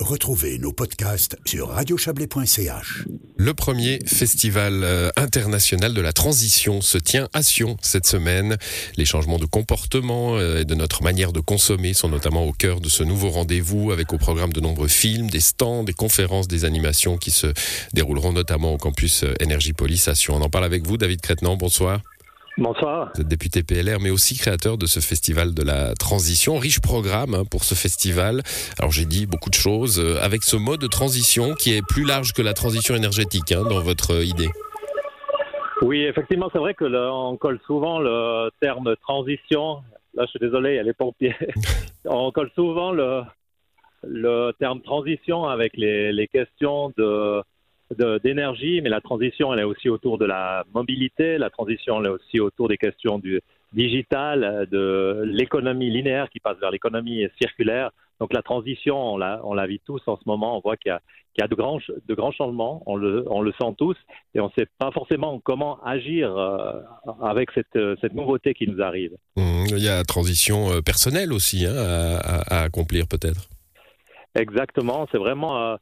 Retrouvez nos podcasts sur radiochablais.ch. Le premier festival euh, international de la transition se tient à Sion cette semaine. Les changements de comportement euh, et de notre manière de consommer sont notamment au cœur de ce nouveau rendez-vous avec au programme de nombreux films, des stands, des conférences, des animations qui se dérouleront notamment au campus Énergie euh, Police à Sion. On en parle avec vous, David Crétenant. Bonsoir. Bonsoir. Vous êtes député PLR, mais aussi créateur de ce festival de la transition. Riche programme hein, pour ce festival. Alors j'ai dit beaucoup de choses euh, avec ce mode de transition qui est plus large que la transition énergétique hein, dans votre idée. Oui, effectivement, c'est vrai que on colle souvent le terme transition. Là, je suis désolé, il y a les pompiers. on colle souvent le, le terme transition avec les, les questions de d'énergie, mais la transition, elle est aussi autour de la mobilité, la transition, elle est aussi autour des questions du digital, de l'économie linéaire qui passe vers l'économie circulaire. Donc la transition, on la, vit tous en ce moment, on voit qu'il y a, de, grands, changements, on le, sent tous, et on ne sait pas forcément comment agir euh, avec cette, nouveauté qui nous arrive. Mmh, il y a la transition euh, personnelle aussi hein, à accomplir peut-être. Exactement, c'est vraiment euh,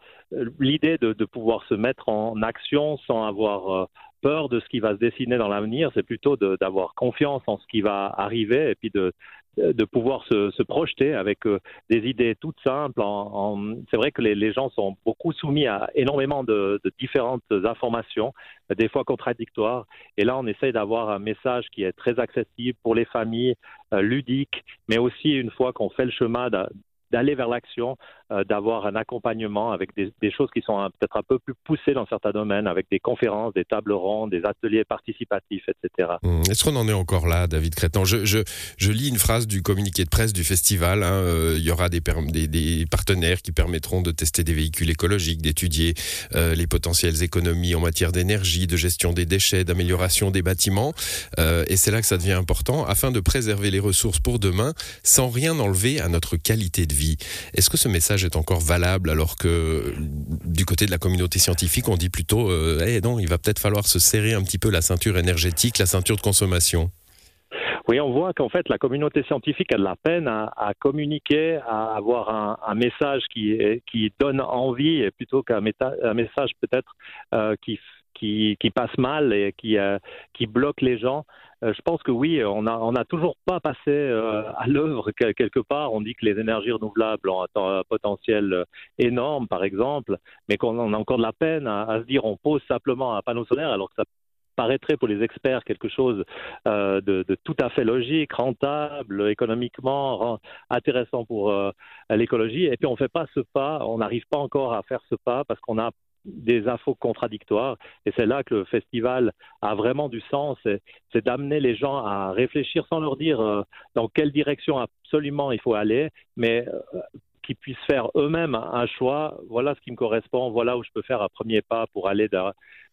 l'idée de, pouvoir se mettre en action sans avoir euh, peur de ce qui va se dessiner dans l'avenir, c'est plutôt d'avoir confiance en ce qui va arriver et puis de, pouvoir se, projeter avec euh, des idées toutes simples. C'est vrai que les, gens sont beaucoup soumis à énormément de, différentes informations, des fois contradictoires. Et là, on essaye d'avoir un message qui est très accessible pour les familles, ludique, mais aussi une fois qu'on fait le chemin d'aller vers l'action, euh, d'avoir un accompagnement avec des, choses qui sont peut-être un peu plus poussées dans certains domaines, avec des conférences, des tables rondes, des ateliers participatifs, etc. Mmh. Est-ce qu'on en est encore là, David Crétan? Je, lis une phrase du communiqué de presse du festival. Hein, euh, il y aura des, partenaires qui permettront de tester des véhicules écologiques, d'étudier euh, les potentielles économies en matière d'énergie, de gestion des déchets, d'amélioration des bâtiments. Et c'est là que ça devient important, afin de préserver les ressources pour demain, sans rien enlever à notre qualité de vie. Est-ce que ce message est encore valable alors que du côté de la communauté scientifique, on dit plutôt euh, hey, non, il va peut-être falloir se serrer un petit peu la ceinture énergétique, la ceinture de consommation? Oui, on voit qu'en fait, la communauté scientifique a de la peine à, communiquer, à avoir un, message qui, qui donne envie, plutôt qu'un message peut-être euh, qui, qui, qui, passe mal et qui, euh, qui bloque les gens. Euh, je pense que oui, on n'a toujours pas passé euh, à l'œuvre quelque part. On dit que les énergies renouvelables ont un, potentiel énorme, par exemple, mais qu'on a encore de la peine à, se dire on pose simplement un panneau solaire alors que ça paraîtrait pour les experts quelque chose euh, de, tout à fait logique, rentable, économiquement intéressant pour euh, l'écologie. Et puis on ne fait pas ce pas, on n'arrive pas encore à faire ce pas parce qu'on a des infos contradictoires. Et c'est là que le festival a vraiment du sens. C'est d'amener les gens à réfléchir sans leur dire euh, dans quelle direction absolument il faut aller, mais euh, qu'ils puissent faire eux-mêmes un choix. Voilà ce qui me correspond. Voilà où je peux faire un premier pas pour aller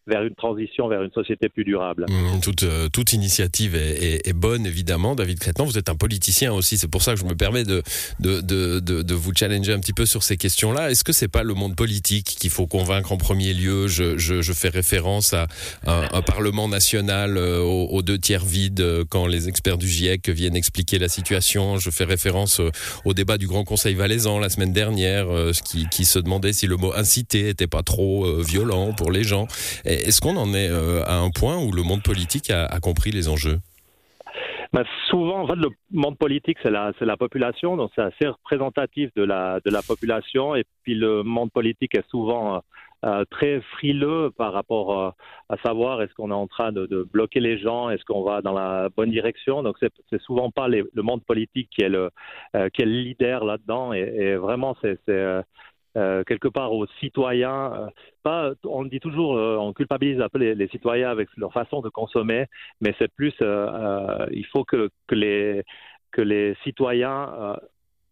vers une transition vers une société plus durable. Mmh, toute, euh, toute initiative est, est, est, bonne, évidemment. David Crétan, vous êtes un politicien aussi. C'est pour ça que je me permets de, de, de, de, vous challenger un petit peu sur ces questions-là. Est-ce que c'est pas le monde politique qu'il faut convaincre en premier lieu? Je, je, je, fais référence à un, un Parlement national euh, aux, deux tiers vides euh, quand les experts du GIEC viennent expliquer la situation. Je fais référence euh, au débat du Grand Conseil valaisan la semaine dernière, euh, qui, qui se demandait si le mot inciter était pas trop violent pour les gens. Est-ce qu'on en est euh, à un point où le monde politique a, compris les enjeux? Ben, souvent, en fait, le monde politique, c'est la, population, donc c'est assez représentatif de la, population. Et puis le monde politique est souvent euh, très frileux par rapport euh, à savoir est-ce qu'on est en train de, bloquer les gens, est-ce qu'on va dans la bonne direction? Donc c'est, souvent pas le monde politique qui est le, euh, leader là-dedans. Et, vraiment, c'est euh, quelque part aux citoyens. Euh, pas, on dit toujours, euh, on culpabilise un peu les, citoyens avec leur façon de consommer, mais c'est plus, il faut que, que, les, que les citoyens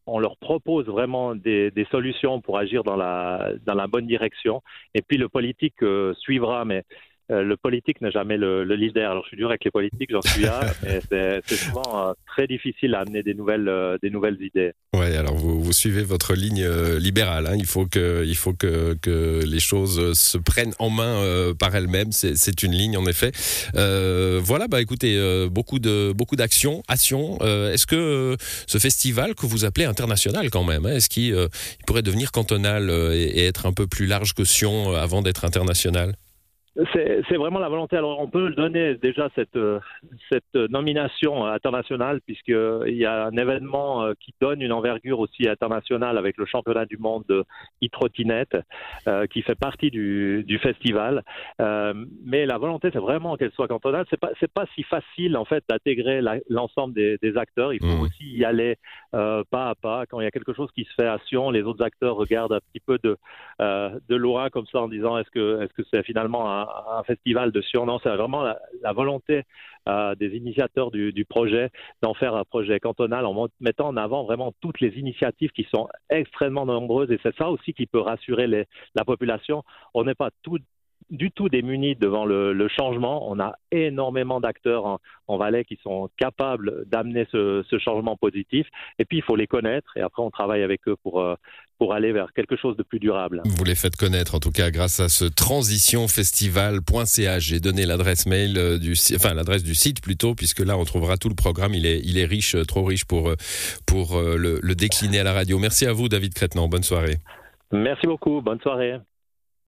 on leur propose vraiment des, des, solutions pour agir dans la, dans la bonne direction. Et puis le politique euh, suivra, mais le politique n'est jamais le, leader. Alors je suis dur avec les politiques, j'en suis là, mais c'est souvent très difficile à amener des nouvelles, des nouvelles idées. Ouais, alors vous, vous suivez votre ligne libérale. Hein. Il faut que, il faut que, que les choses se prennent en main par elles-mêmes. C'est une ligne en effet. voilà, bah écoutez, beaucoup de beaucoup d'actions, actions. Est-ce que ce festival que vous appelez international quand même, hein, est-ce qu'il pourrait devenir cantonal et, être un peu plus large que Sion avant d'être international? C'est vraiment la volonté. Alors, on peut donner déjà cette, euh, cette nomination internationale, puisqu'il y a un événement euh, qui donne une envergure aussi internationale avec le championnat du monde de e-trottinette, euh, qui fait partie du, du festival. mais la volonté, c'est vraiment qu'elle soit cantonale. C'est pas, c'est pas si facile, en fait, d'intégrer l'ensemble des, des, acteurs. Il faut mmh. aussi y aller pas à pas. Quand il y a quelque chose qui se fait à Sion, les autres acteurs regardent un petit peu de, de loin, comme ça, en disant est-ce que, est-ce que c'est finalement un un, festival de surnom. C'est vraiment la, volonté euh, des initiateurs du, projet d'en faire un projet cantonal en mettant en avant vraiment toutes les initiatives qui sont extrêmement nombreuses. Et c'est ça aussi qui peut rassurer la population. On n'est pas tout du tout démunis devant le, changement. On a énormément d'acteurs en, Valais qui sont capables d'amener ce, changement positif. Et puis, il faut les connaître. Et après, on travaille avec eux pour, euh, pour aller vers quelque chose de plus durable. Vous les faites connaître, en tout cas, grâce à ce transitionfestival.ch. J'ai donné l'adresse mail euh, du, enfin, l'adresse du site plutôt, puisque là, on trouvera tout le programme. Il est, il est riche, euh, trop riche pour, pour le, le décliner à la radio. Merci à vous, David Crétenant. Bonne soirée. Merci beaucoup. Bonne soirée.